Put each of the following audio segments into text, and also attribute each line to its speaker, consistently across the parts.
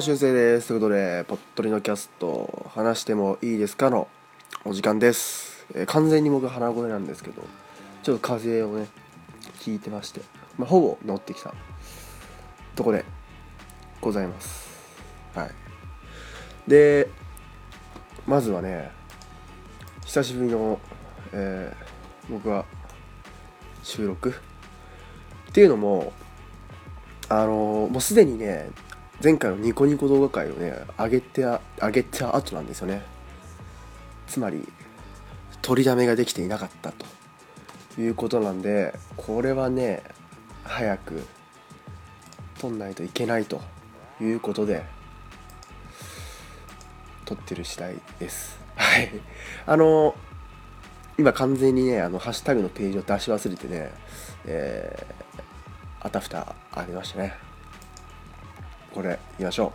Speaker 1: も、しゅんせいです。ということで、ぽっとりのキャスト、話してもいいですかのお時間です。えー完全に僕鼻声なんですけど、ちょっと風邪をね、ひいてまして、まあ、ほぼ治ってきたとこでございます。はい。で、まずはね、久しぶりの、えー僕は収録っていうのも、あのーもうすでにね前回のニコニコ動画会をね上げてあ上げた後なんですよね。つまり取りだめができていなかったということなんでこれはね早く取んないといけないということで撮ってる次第です。はい。あの今完全にねあのハッシュタグのページを出し忘れてねえーあたふたありましたね。これ言いましょ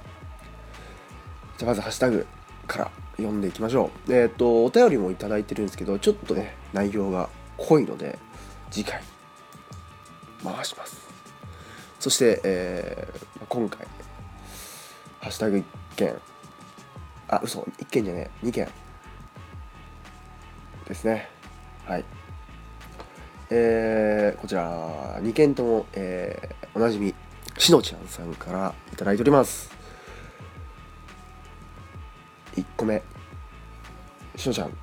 Speaker 1: う。じゃあまずハッシュタグから読んでいきましょう。えっ、とお便りもいただいてるんですけどちょっとね内容が濃いので次回回します。そして、えー今回ハッシュタグ1件あ嘘1件じゃねえ2件ですね。はい。えーこちら2件とも、えーおなじみしのちゃんさんからいいております。1個目。しのちゃん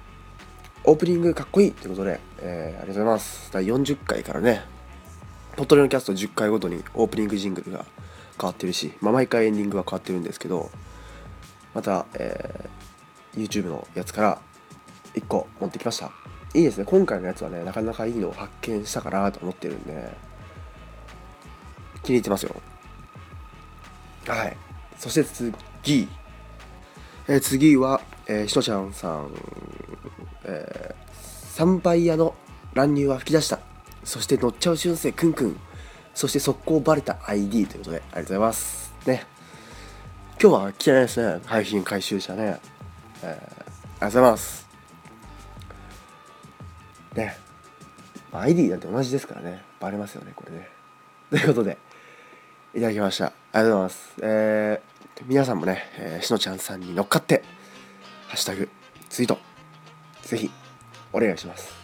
Speaker 1: オープニングかっこいいということで、えーありがとうございます。第40回からねポットレのキャスト10回ごとにオープニングジングルが変わってるし、まあ、毎回エンディングは変わってるんですけどまた、えー YouTube のやつから1個持ってきました。いいですね。今回のやつはねなかなかいいのを発見したかなと思ってるんで。気に入ってますよ。はい。そして次、えー次は、えー、しのちゃんさん、えー、参拝屋の乱入は吹き出した。そして乗っちゃう俊生くんくん。そして速攻バレた ID ということでありがとうございます。ね。今日は来てないですね。配信回収者ね、えー、ありがとうございます。ね。まあ ID なんて同じですからね。バレますよねこれね。ということで。いただきました。ありがとうございます。えー、皆さんもね、えーしのちゃんさんに乗っかってハッシュタグツイートぜひお願いします。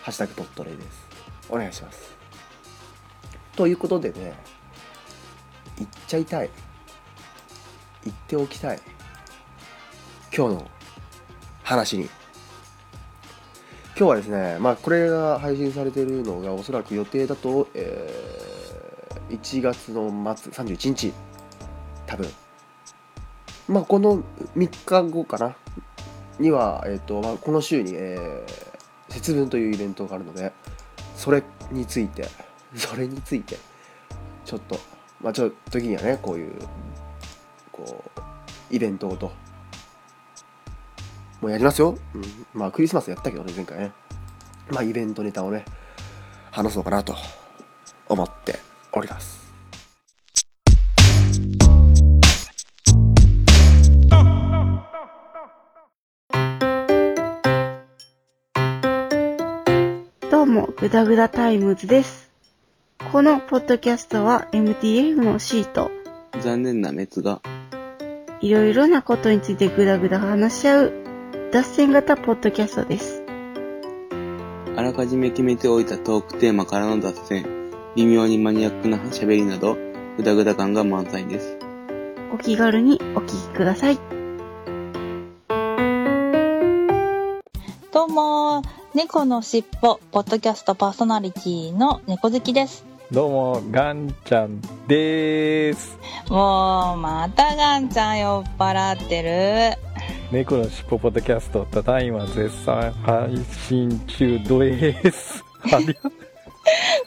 Speaker 1: ハッシュタグポットレイです。お願いします。ということでね言っちゃいたい。言っておきたい。今日の話に。今日はですねまあこれが配信されているのがおそらく予定だと、えー1月の末31日。多分。まあこの3日後かな。には、えーとまあ、この週に、えー節分というイベントがあるのでそれについて それについてちょっとまあちょっと時にはねこういうこうイベントごともうやりますよ、うん、まあクリスマスやったけどね前回ね。まあイベントネタをね話そうかなと思っております
Speaker 2: どうも、グダグダタイムズです。このポッドキャストは MTF のシート、
Speaker 3: 残念な滅が、
Speaker 2: いろいろなことについてグダグダ話し合う、脱線型ポッドキャストです。
Speaker 3: あらかじめ決めておいたトークテーマからの脱線、微妙にマニアックな喋りなど、グダグダ感が満載です。
Speaker 2: お気軽にお聞きください。
Speaker 4: どうも、猫のしっぽ、ポッドキャストパーソナリティの猫好きです。
Speaker 5: どうも、ガンちゃんでーす。
Speaker 4: もう、またガンちゃん酔っ払ってる。
Speaker 5: 猫のしっぽポッドキャスト、ただいま絶賛配信中です。ありが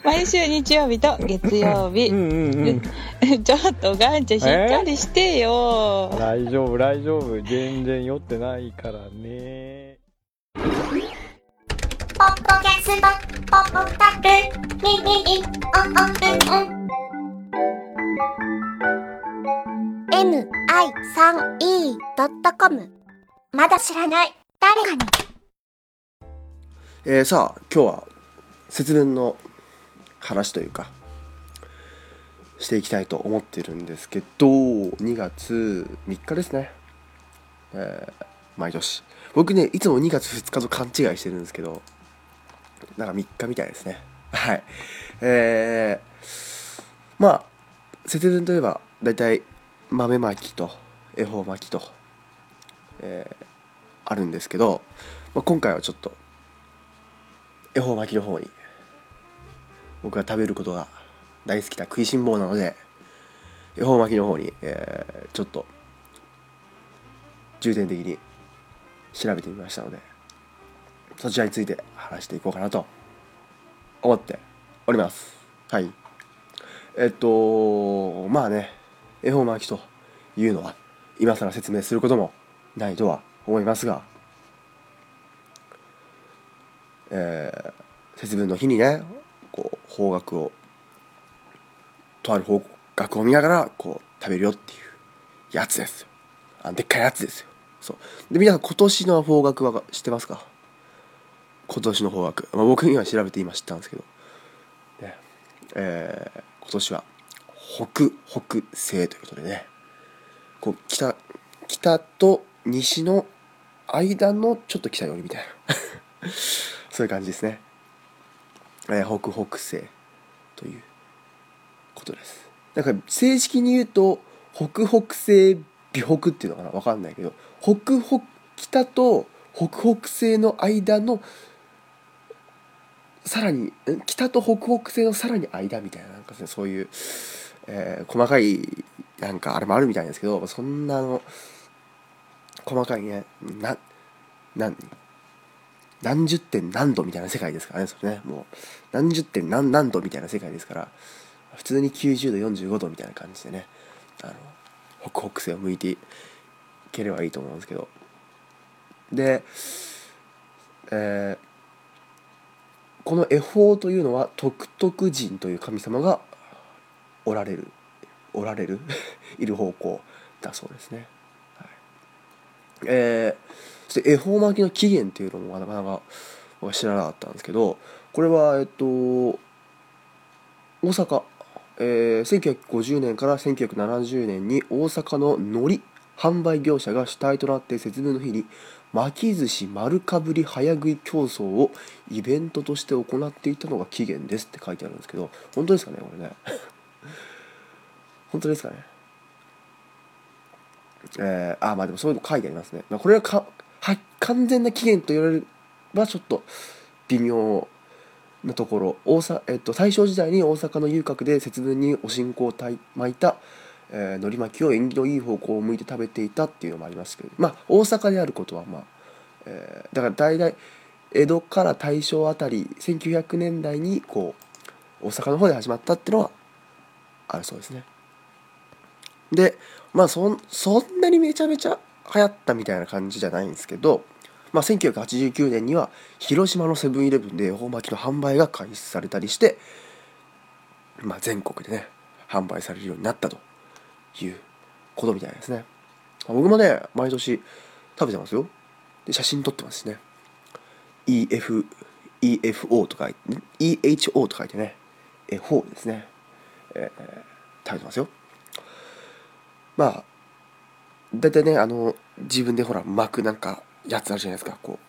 Speaker 4: 毎週日曜日と月曜日
Speaker 5: う。んうんうん。
Speaker 4: ちょっとガンちゃんしっかりしてよ。
Speaker 5: 大丈夫、大丈夫。全然酔ってないからね。
Speaker 6: ポッドキャスト、ポッドタク、ミミミ、オンオンうんうん。mi3e.com まだ知らない誰かに
Speaker 1: えーさあ今日は節分の話というかしていきたいと思ってるんですけど2月3日ですね、えー毎年。僕ねいつも2月2日と勘違いしてるんですけどなんか3日みたいですね。はい。えー、まあ節分といえば大体豆まきと恵方巻きと、えーあるんですけど、まあ、今回はちょっと恵方巻きの方に僕が食べることが大好きな食いしん坊なので恵方巻きの方に、えーちょっと重点的に調べてみましたのでそちらについて話していこうかなと思っております。はい。えっとまあね恵方巻きというのは今更説明することもないとは思いますがえー節分の日にね方角をとある方角を見ながらこう食べるよっていうやつですよ。あでっかいやつですよ。そう。で皆さん今年の方角は知ってますか？今年の方角、まあ、僕には調べて今知ったんですけど、ね。えー今年は北北西ということでね。こう北北と西の間のちょっと北寄りみたいな。そういう感じですね、えー北北西ということです。だから正式に言うと北北西美北っていうのかな？わかんないけど北北北と北北西の間のさらに北と北北西のさらに間みたいななんか、ね、そういう、えー細かいなんかあれもあるみたいですけどそんなの細かいねな何何十点何度みたいな世界ですからねそれね。もう何十点何何度みたいな世界ですから普通に90度45度みたいな感じでねあの北北西を向いていければいいと思うんですけど。で、えーこの恵方というのは徳徳神という神様がおられるおられる いる方向だそうですね。はい、えーそして恵方巻きの起源っていうのもなかなか僕は知らなかったんですけどこれはえっと大阪、えー1950年から1970年に大阪の海苔販売業者が主体となって節分の日に巻き寿司丸かぶり早食い競争をイベントとして行っていたのが起源ですって書いてあるんですけど本当ですかねこれね。本当ですかね。えー、あまあでもそういうの書いてありますね、まあ、これはかは完全な起源と言われればちょっと微妙なところ。大阪、えっと、大正時代に大阪の遊郭で節分にお新香を巻いた、えー、海苔巻きを縁起のいい方向を向いて食べていたっていうのもありますけど。まあ大阪であることはまあ、えーだから大体江戸から大正あたり1900年代にこう大阪の方で始まったっていうのはあるそうですね。でまあそそんなにめちゃめちゃ流行ったみたいな感じじゃないんですけど、まあ、1989年には広島のセブンイレブンで恵方巻きの販売が開始されたりして、まあ、全国でね販売されるようになったということみたいですね。僕もね毎年食べてますよ。で写真撮ってますしね。EF EFO とか EHO と書いてね。F4 ですね、えー食べてますよ。まあ大体ねあの自分でほら巻くなんかやつあるじゃないですか。こう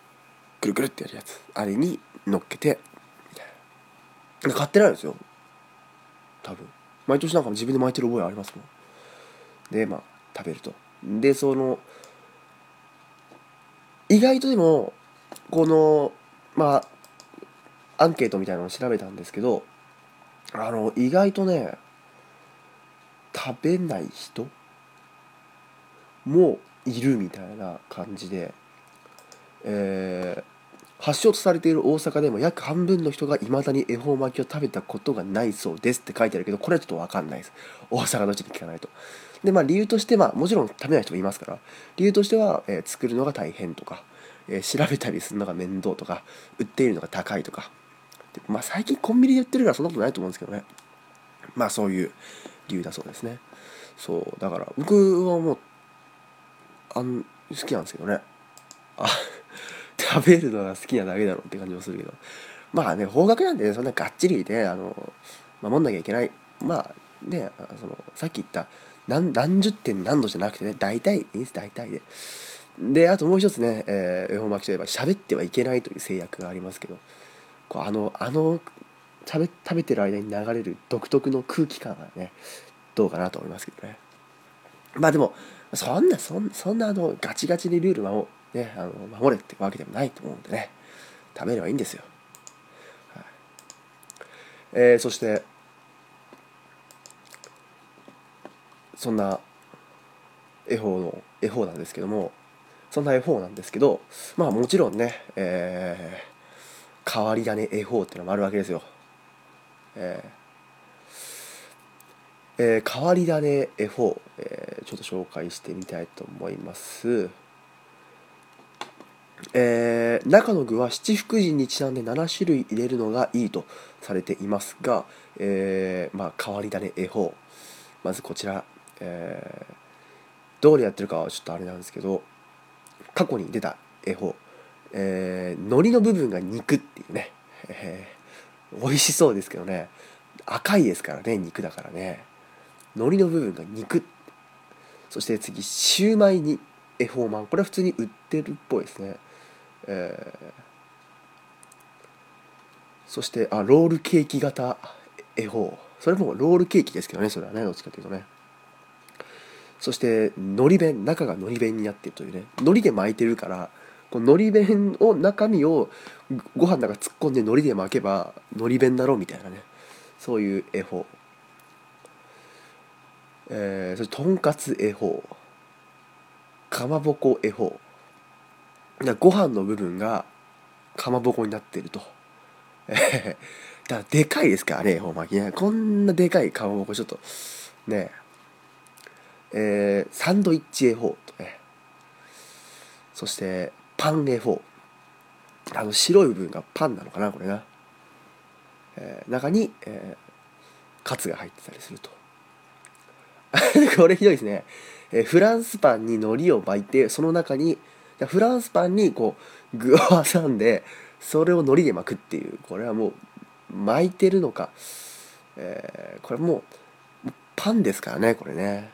Speaker 1: ぐるぐるってやるやつ。あれに乗っけてみたいな買ってないですよ。多分。毎年なんか自分で巻いてる覚えありますもん。でまあ食べると。でその意外とでもこのまあアンケートみたいなのを調べたんですけどあの意外とね食べない人もいるみたいな感じで、えー発祥とされている大阪でも約半分の人がいまだに恵方巻きを食べたことがないそうですって書いてあるけどこれはちょっと分かんないです。大阪の人に聞かないと。でまあ理由としてまあもちろん食べない人もいますから理由としては、えー作るのが大変とか、えー調べたりするのが面倒とか売っているのが高いとか。まあ最近コンビニで売ってるからそんなことないと思うんですけどね。まあそういう理由だそうですね。そうだから僕はもうあん好きなんですけどね。あ 食べるのが好きなだけだろうって感じもするけど。まあね方角なんでねそんながっちりねあの守んなきゃいけない。まあねあそのさっき言った何何十点何度じゃなくてね大体いいです大体で。であともう一つね、えー、恵方巻きといえば喋ってはいけないという制約がありますけど。こうあのあの食べ食べてる間に流れる独特の空気感がねどうかなと思いますけどね。まあでもそんなそんそんなあのガチガチにルール守,、ね、あの守れってわけでもないと思うんでね。食べればいいんですよ、はい。えー、そしてそんな恵方の恵方なんですけどもそんな恵方なんですけどまあもちろんね、えー、変わり種恵方ってのもあるわけですよ。えーえー、変わり種恵方、えー、ちょっと紹介してみたいと思います。えー、中の具は七福神にちなんで7種類入れるのがいいとされていますが、えー、まあ変わり種恵方まずこちら、えー、どうやってるかはちょっとあれなんですけど過去に出た恵方、えー、海苔の部分が肉っていうね、えー、美味しそうですけどね。赤いですからね肉だからね。海苔の部分が肉。そして次シューマイに恵方マン。これは普通に売ってるっぽいですね。えー、そしてあロールケーキ型恵方それもロールケーキですけどねそれはねどっちかというとね。そしてのり弁。中がのり弁になってるというね。海苔で巻いてるからこの海苔弁を中身をご飯の中突っ込んで海苔で巻けば海苔弁だろうみたいなね。そういう恵方えー、そしてとんかつ恵方かまぼこ恵方ご飯の部分がかまぼこになってると。だからでかいですからね、恵方巻きね。こんなでかいかまぼこちょっと、ねえー、サンドイッチ恵方とね。そして、パン恵方。あの白い部分がパンなのかな、これな。えー、中に、えー、カツが入ってたりすると。これひどいですね。えー、フランスパンに海苔を巻いて、その中に、フランスパンにこう具を挟んでそれを海苔で巻くっていう。これはもう巻いてるのか、えー、これもうパンですからねこれね。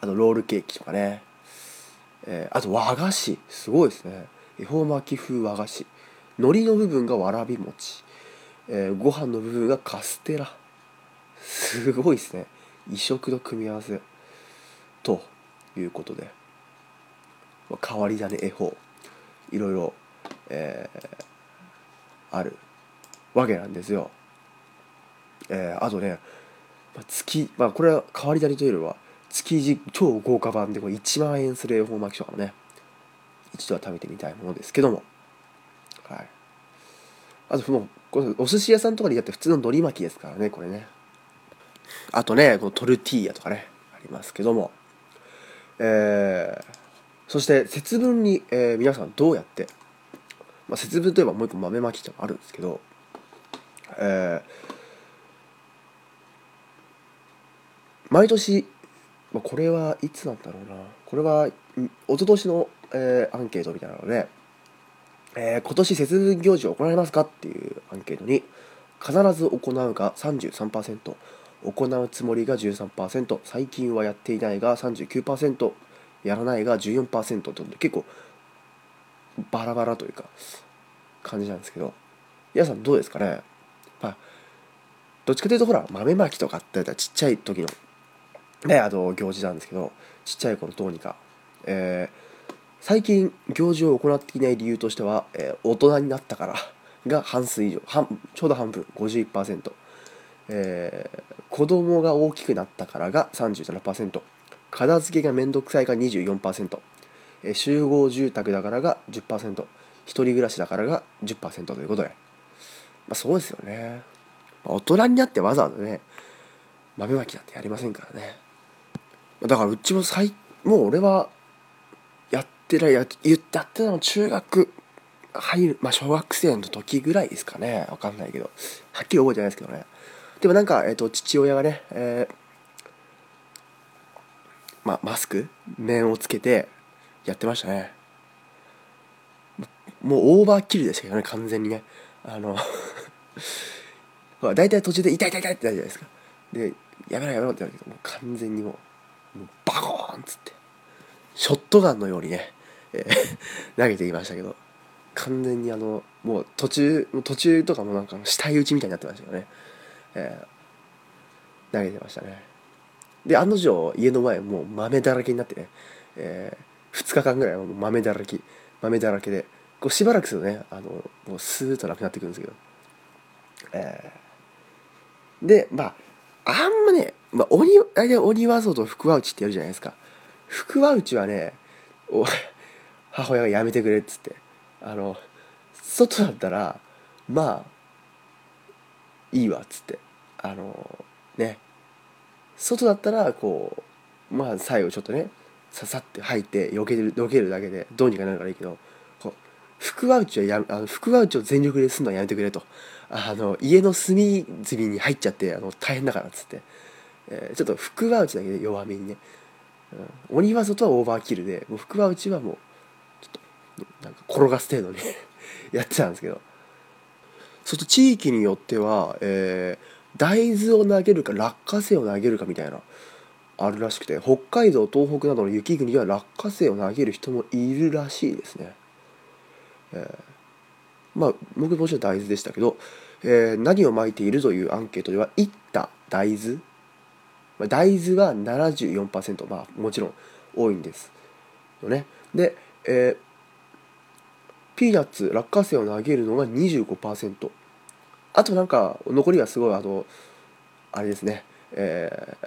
Speaker 1: あとロールケーキとかね、えー、あと和菓子。すごいですね。恵方巻き風和菓子。海苔の部分がわらび餅、えー、ご飯の部分がカステラ。すごいですね。異色の組み合わせということで。まあ変わり種恵方いろいろ、えー、あるわけなんですよ。えー、あとね月、まあ、これは変わり種というよりは築地超豪華版でこれ1万円する恵方巻きとかもね。一度は食べてみたいものですけども。はい。あともうお寿司屋さんとかでやって普通の海苔巻きですからねこれね。あとねこのトルティーヤとかねありますけども。えー、そして節分に、えー、皆さんどうやって、まあ、節分といえばもう一個豆まきってのあるんですけど、えー、毎年、まあ、これはいつなんだろうな。これは一昨年の、えー、アンケートみたいなので、えー、今年節分行事を行われますかっていうアンケートに必ず行うが33%行うつもりが13%最近はやっていないが39%やらないが14%と結構バラバラというか感じなんですけど。皆さんどうですかね？まあどっちかというとほら豆まきとかってちっちゃい時のねあの行事なんですけどちっちゃい頃どうにか、えー、最近行事を行っていない理由としては、えー、大人になったからが半数以上。半ちょうど半分。51%えー、子供が大きくなったからが37%片付けがめんどくさいが24%、えー、集合住宅だからが10%一人暮らしだからが10%ということで、まあ、そうですよね。大人になってわざわざね豆まきなんてやりませんからね。だからうちも最もう俺はやってないや言ってやってたの中学入るまあ小学生の時ぐらいですかね。わかんないけど。はっきり覚えてないですけどね。でもなんか、えっと、父親がね、えー、まマスク面をつけてやってましたね。もうオーバーキルでしたけどね完全にね。あの ほら大体途中で痛い痛い痛いってなるじゃないですか。でやめろやめろってなるけどもう完全にもうもうバコーンっつってショットガンのようにね、えー 投げていましたけど完全にあのもう途中もう途中とかもなんか死体打ちみたいになってましたよね、えー投げてましたね。で案の定家の前もう豆だらけになってね、え2日間ぐらいはもう豆だらけ豆だらけでこうしばらくするとねあのもうスーッとなくなってくるんですけど、えーでまああんまね、まあ、鬼大体鬼は外福は内ってやるじゃないですか。福は内はねお母親がやめてくれっつってあの外だったらまあいいわっつって。あのね外だったらこうまあ最後ちょっとねささって入って避ける避けるだけでどうにかなるからいいけどこう福は内はやあの福は内を全力でするのはやめてくれと。あの家の隅々に入っちゃってあの大変だからっつって、えーちょっと福は内だけで弱めにね、うん、鬼は外はオーバーキルでもう福は内はもうちょっとなんか転がす程度に やってたんですけど。そと地域によっては、えー大豆を投げるか落花生を投げるかみたいなあるらしくて北海道東北などの雪国では落花生を投げる人もいるらしいですね、えーまあ僕もちろん大豆でしたけど、えー何をまいているというアンケートでは「いった大豆」大豆は74%まあもちろん多いんですよね。で、えーピーナッツ落花生を投げるのが25%あとなんか残りはすごいあのあれですね。えー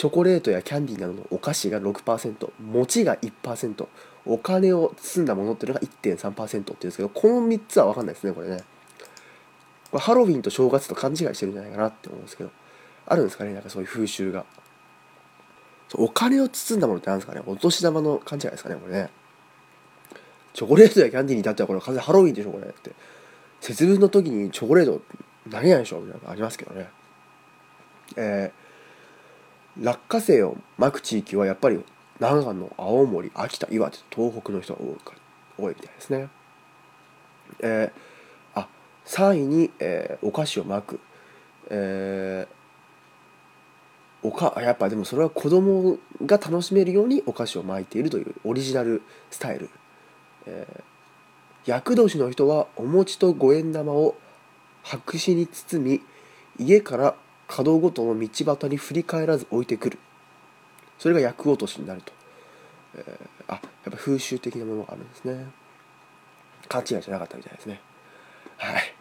Speaker 1: チョコレートやキャンディーなどのお菓子が6%餅が1%お金を包んだものっていうのが1.3%っていうんですけどこの3つは分かんないですねこれね。これハロウィンと正月と勘違いしてるんじゃないかなって思うんですけどあるんですかねなんかそういう風習が。お金を包んだものってなんですかねお年玉の勘違いですかねこれね。チョコレートやキャンディーに至ってはこれ完全にハロウィンでしょこれって。節分の時にチョコレート投げないでしょみたいなのありますけどね。えー落花生をまく地域はやっぱり長野青森秋田岩手東北の人が多い多いみたいですね。えーあ3位に、えーお菓子をまく。えーおかやっぱでもそれは子供が楽しめるようにお菓子を巻いているというオリジナルスタイル、えー厄年の人はお餅と五円玉を白紙に包み家から角ごとの道端に振り返らず置いてくる。それが厄落としになると、えーあやっぱ風習的なものがあるんですね。勘違いじゃなかったみたいですね。はい。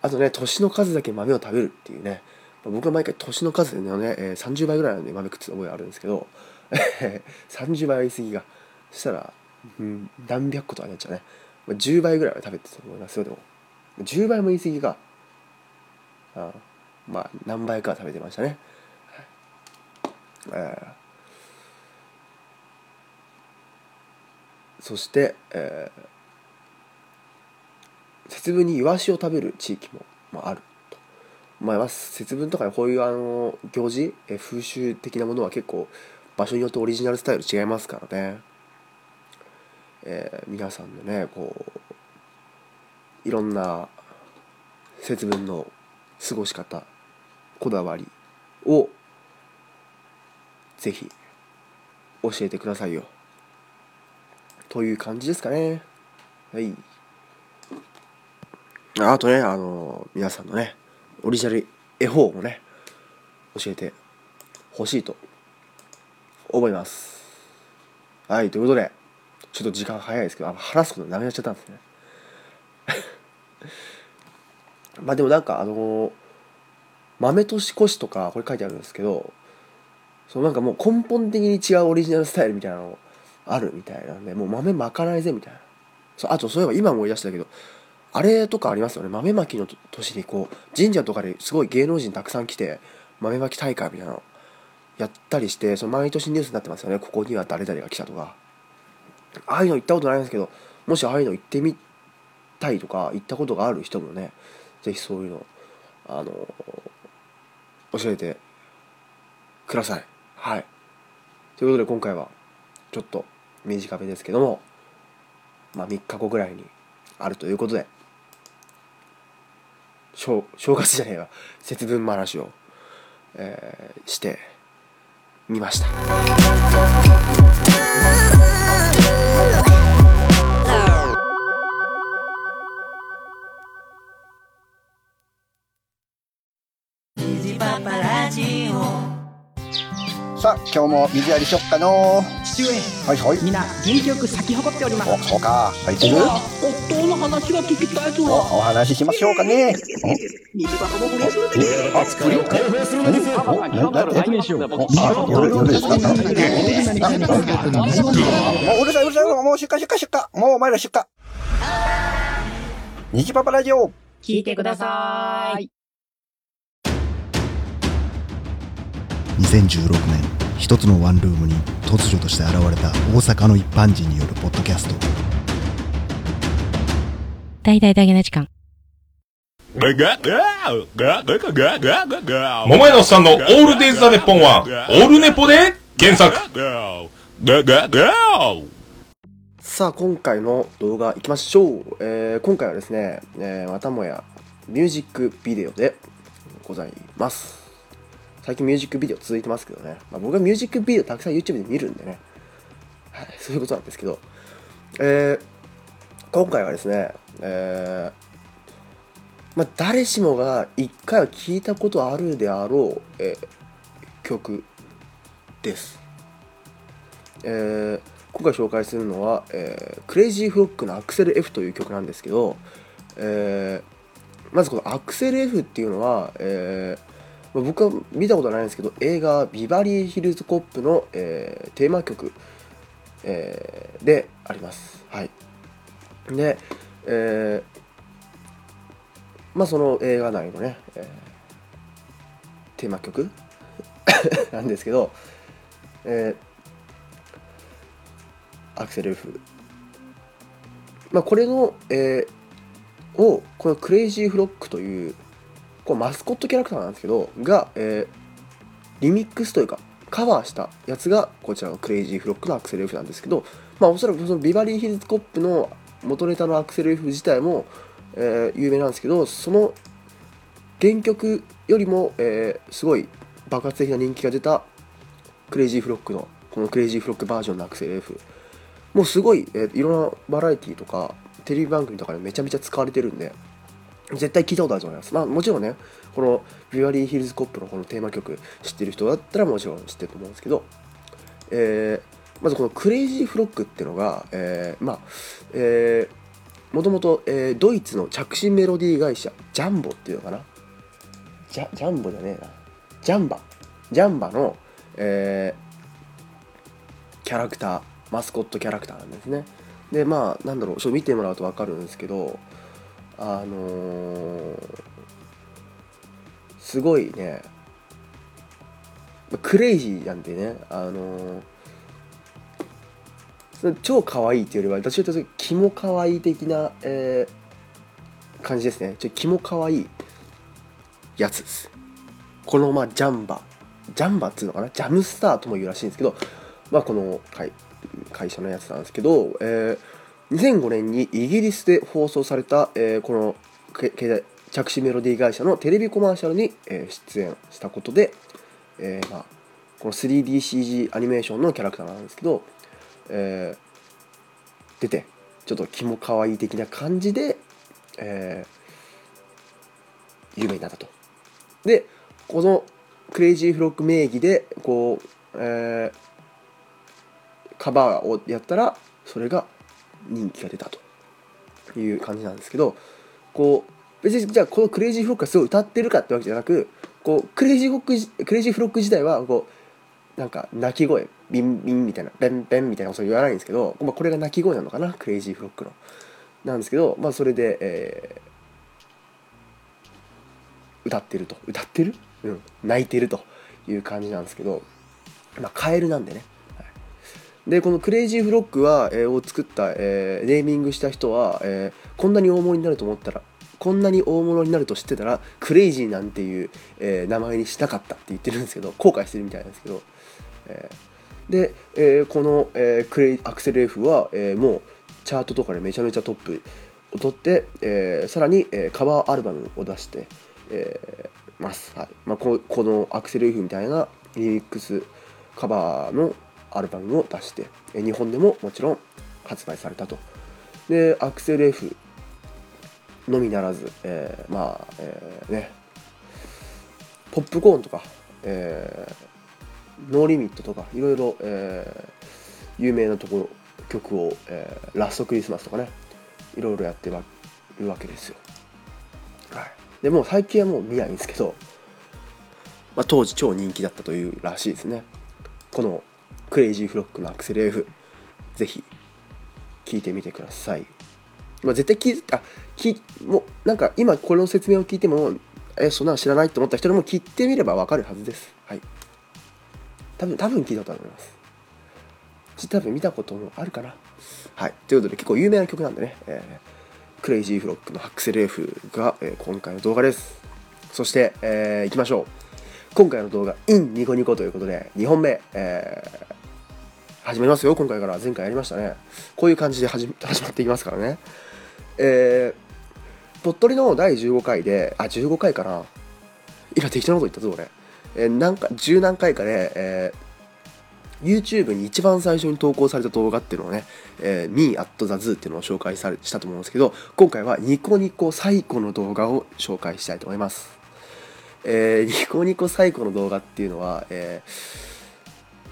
Speaker 1: あとね年の数だけ豆を食べるっていうね。僕は毎回年の数のね、えー30倍ぐらいの、ね、豆食ってた覚えあるんですけど 30倍は言い過ぎがそしたら、うん、何百個とかになっちゃうね。10倍ぐらいは食べてたと思いますよでも10倍も言い過ぎか。あまあ何倍かは食べてましたね、えー。そして、えー。節分にイワシを食べる地域も、まあ、あると。まあ、まあ節分とかこういうあの行事えー風習的なものは結構場所によってオリジナルスタイル違いますからね、えー皆さんのねこういろんな節分の過ごし方こだわりをぜひ教えてくださいよ。という感じですかね。はい。あとねあの皆さんのねオリジナル絵本をね教えてほしいと思います。はいということでちょっと時間早いですけどあ話すことなくなっちゃったんですね。まあでもなんかあの豆年越しとかこれ書いてあるんですけどそのなんかもう根本的に違うオリジナルスタイルみたいなのあるみたいなんでもう豆まかないぜみたいな。そうあとそういえば今思い出したけどあれとかありますよね？豆まきの年にこう神社とかですごい芸能人たくさん来て豆まき大会みたいなのやったりしてその毎年ニュースになってますよね。ここには誰々が来たとか。ああいうの行ったことないんですけどもしああいうの行ってみたいとか行ったことがある人もねぜひそういうのあの教えてください。はい。ということで今回はちょっと短めですけどもまあ3日後ぐらいにあるということで正正月じゃねえわ。節分話を、えーしてみました。
Speaker 7: さあ今日も水やりしよっかの
Speaker 8: 父上。
Speaker 7: はいはい。
Speaker 8: みんな元気よく咲き誇っております。
Speaker 7: おそうか。入ってる？
Speaker 8: 夫の話が聞きたいぞ。
Speaker 7: おお話ししましょうかね。
Speaker 8: 虹パパも不倫するべき
Speaker 7: おあプリおなななあ夜夜ですかあもううるさいうるさいもう出荷出荷出荷もうお前ら出荷虹パパラジオ
Speaker 8: 聞いてください
Speaker 9: 2016年一つのワンルームに突如として現れた大阪の一般人によるポッドキャスト。
Speaker 10: 大々だけな時間。
Speaker 11: 桃屋のおっさんのオールデイズ・ザ・ネッポンは、オールネポで検索。
Speaker 1: さあ今回の動画いきましょう、えー今回はですね、えーまたもやミュージックビデオでございます最近ミュージックビデオ続いてますけどね、まあ、僕はミュージックビデオたくさん YouTube で見るんでね、はい、そういうことなんですけど、えー今回はですね、えーまあ、誰しもが一回は聞いたことあるであろう、えー曲です、えー今回紹介するのは、えークレイジーフロックのアクセル F という曲なんですけど、えーまずこのアクセル F っていうのは、えー僕は見たことないんですけど映画「ビバリーヒルズ・コップの」えーテーマ曲、えーであります。はい、で、えーまあその映画内のね、えーテーマ曲 なんですけど、えーアクセル F。まあ、これの、えーを、このクレイジーフロッグという、これマスコットキャラクターなんですけど、が、えーリミックスというか、カバーしたやつが、こちらのクレイジーフロッグのアクセル F なんですけど、まあ、おそらくそのビバリーヒルズコップの元ネタのアクセル F 自体も、えー有名なんですけど、その原曲よりも、えーすごい爆発的な人気が出たクレイジーフロッグのこのクレイジーフロッグバージョンのアクセル F もうすごい、えーいろんなバラエティとかテレビ番組とかでめちゃめちゃ使われてるんで絶対聞いたことあると思います。まあもちろんねこのビバリーヒルズコップのこのテーマ曲知ってる人だったらもちろん知ってると思うんですけど、えーまずこのクレイジーフロッグっていうのが、えーまあえーもともと、えードイツの着信メロディー会社ジャンボっていうのかな？ジャジャンボじゃねえな。ジャンバ。ジャンバの、えーキャラクターマスコットキャラクターなんですね。でまあなんだろうちょっと見てもらうと分かるんですけどあのーすごいね。クレイジーなんでね。あのーその超可愛いっていうよりは私はちょっとキモ可愛い的な、えー感じですね。ちょっとキモ可愛いやつです。このまあジャンバ。ジャンバっていうのかな？ジャムスターとも言うらしいんですけどまあこの会会社のやつなんですけど、えー2005年にイギリスで放送された、えーこの着信メロディー会社のテレビコマーシャルに、えー出演したことで、えーまあ、この 3DCG アニメーションのキャラクターなんですけど、えー出てちょっとキモ可愛い的な感じで、えー有名になったと。でこのクレイジーフロッグ名義でこう、えーカバーをやったらそれが人気が出たという感じなんですけどこう別にじゃあこのクレイジーフロッグがすごい歌ってるかってわけじゃなくこうクレイジーフロッグクレイジーフロッグ自体はこうなんか鳴き声ビンビンみたいなベンベンみたいなこと言わないんですけど、まあ、これが鳴き声なのかなクレイジーフロッグの。なんですけど、まあ、それで、えー歌ってると。歌ってる、うん、鳴いてるという感じなんですけど、まあ、カエルなんでね。でこのクレイジーフロッグは、えーを作った、えーネーミングした人は、えーこんなに大物になると思ったらこんなに大物になると知ってたらクレイジーなんていう、えー名前にしなかったって言ってるんですけど後悔してるみたいなんですけど、えーで、えーこの、えークレイアクセル F は、えーもうチャートとかでめちゃめちゃトップを取って、えーさらに、えーカバーアルバムを出して、えーます、はい。まあ、ここのアクセル F みたいなリミックスカバーのアルバムを出して、日本でももちろん発売されたと。でアクセル F のみならず、えーまあ、えーね。ポップコーンとか、えーノーリミットとかいろいろ、えー有名なところ曲を、えーラストクリスマスとかねいろいろやってるわけですよ、はい、でも最近はもう見ないんですけど、まあ、当時超人気だったというらしいですね。このクレイジーフロックのアクセル F ぜひ聞いてみてください、まあ、絶対聞いあ聞もうなんか今これの説明を聞いてもえそんなの知らないと思った人でも聞いてみればわかるはずです。はい。多分多分聞いたと思います。多分見たこともあるかな。はい。ということで結構有名な曲なんでね、えークレイジーフロックのアクセル F が、えー今回の動画です。そして、えー、いきましょう。今回の動画 in ニコニコということで2本目、えー始めますよ今回から。前回やりましたね。こういう感じで始始まっていきますからね。えー、鳥取の第15回であ15回かな。今適当なこと言ったぞ俺、えー、何か10何回かで、えー YouTube に一番最初に投稿された動画っていうのをね、えー、Me at the Zoo っていうのを紹介されしたと思うんですけど今回はニコニコ最古の動画を紹介したいと思います、えーニコニコ最古の動画っていうのは、えー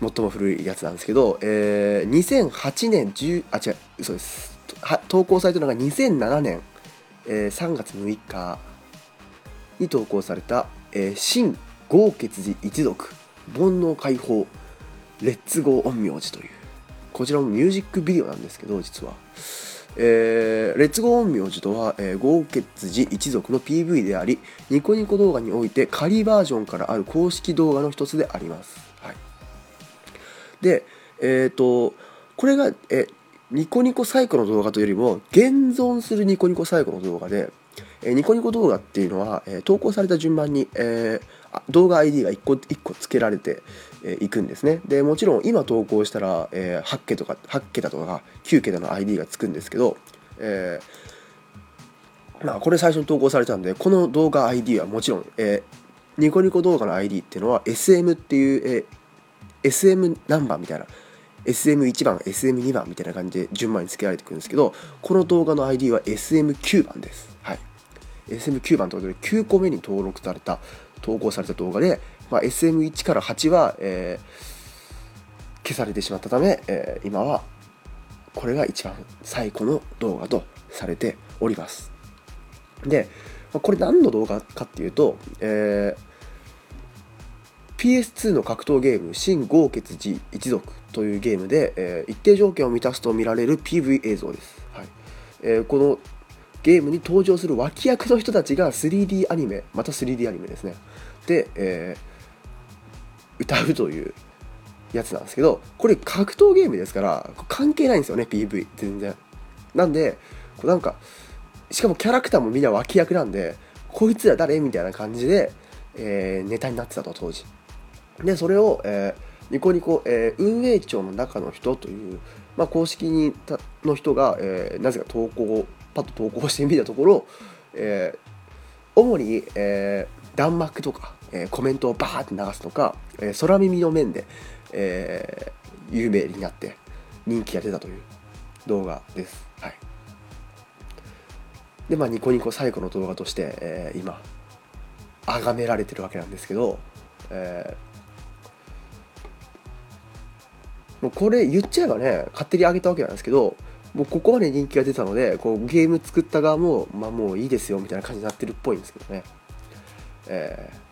Speaker 1: 最も古いやつなんですけど、えー2008年10あ違う嘘です。投稿されたのが2007年、えー3月6日に投稿された「えー新豪傑寺一族煩悩解放レッツゴー陰陽師」というこちらもミュージックビデオなんですけど実は、えーレッツゴー陰陽師とは、えー、豪傑寺一族の PV でありニコニコ動画において仮バージョンからある公式動画の一つであります、はい、でえっ、とこれが、えニコニコ最古の動画というよりも現存するニコニコ最古の動画で、えニコニコ動画っていうのは、え投稿された順番に、え動画 ID が1個1個付けられてい、えいくんですね。でもちろん今投稿したら、えー8桁とか8桁とか9桁の ID がつくんですけど、えーまあ、これ最初に投稿されたんでこの動画 ID はもちろん、えーニコニコ動画の ID っていうのは SM っていう、えー SM ナンバーみたいな SM1 番 SM2 番みたいな感じで順番に付けられていくんですけどこの動画の ID は SM9 番です。はい。SM9 番ということで9個目に登録された投稿された動画で、まあ、SM1 から8は、えー消されてしまったため、えー今はこれが一番最古の動画とされております。でこれ何の動画かっていうと、えー PS2 の格闘ゲーム「新豪傑寺一族」というゲームで、えー一定条件を満たすと見られる PV 映像です、はい。えーこのゲームに登場する脇役の人たちが 3D アニメまた 3D アニメですね。で、えー歌うというやつなんですけどこれ格闘ゲームですから関係ないんですよね PV 全然。なんでこうなんかしかもキャラクターもみんな脇役なんでこいつら誰みたいな感じで、えーネタになってたと当時。でそれを、えーニコニコ、えー運営長の中の人という、まあ、公式にたの人が、えーなぜか投稿パッと投稿してみたところ、えー主に、えー弾幕とか、えーコメントをバーって流すとか、えー空耳の面で、えー有名になって人気が出たという動画です。はい、でまあニコニコ最後の動画として、えー今崇められてるわけなんですけど、えーもうこれ言っちゃえばね勝手に上げたわけなんですけどもうここまで人気が出たのでこうゲーム作った側もまあもういいですよみたいな感じになってるっぽいんですけどね。えー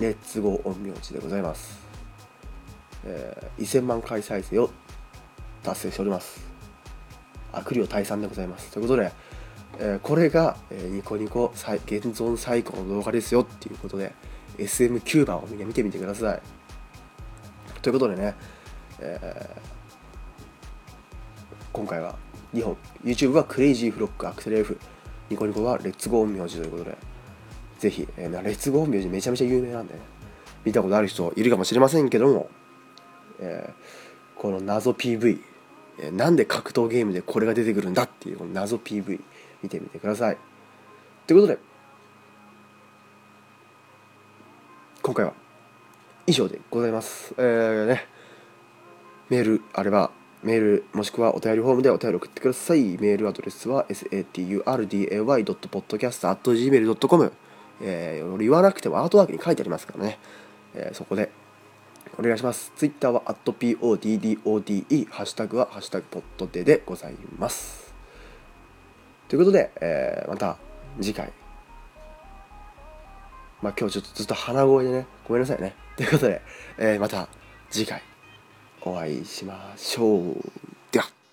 Speaker 1: レッツゴー陰陽師でございます、えー1000万回再生を達成しております。悪霊退散でございます。ということで、えーこれが、えーニコニコ現存最古の動画ですよっていうことで SM9 番をみんな見てみてください。ということでね、えー今回は2本 YouTube はクレイジーフロックアクセル F ニコニコはレッツゴー陰陽師ということでぜひ、えーレッツゴー陰陽師めちゃめちゃ有名なんでね見たことある人いるかもしれませんけども、えーこの謎 PV えなんで格闘ゲームでこれが出てくるんだっていうこの謎 PV 見てみてください。ということで今回は以上でございます。えー、ねメールあればメールもしくはお便りフォームでお便り送ってくださいメールアドレスは saturday.podcast.gmail.com えー、言わなくてもアートワークに書いてありますからね、えーそこでお願いします。ツイッターは @podode、ハッシュタグはハッシュタグポッドででございます。ということで、えーまた次回。まあ今日ちょっとずっと鼻声でね、ごめんなさいね。ということで、えーまた次回お会いしましょう。では。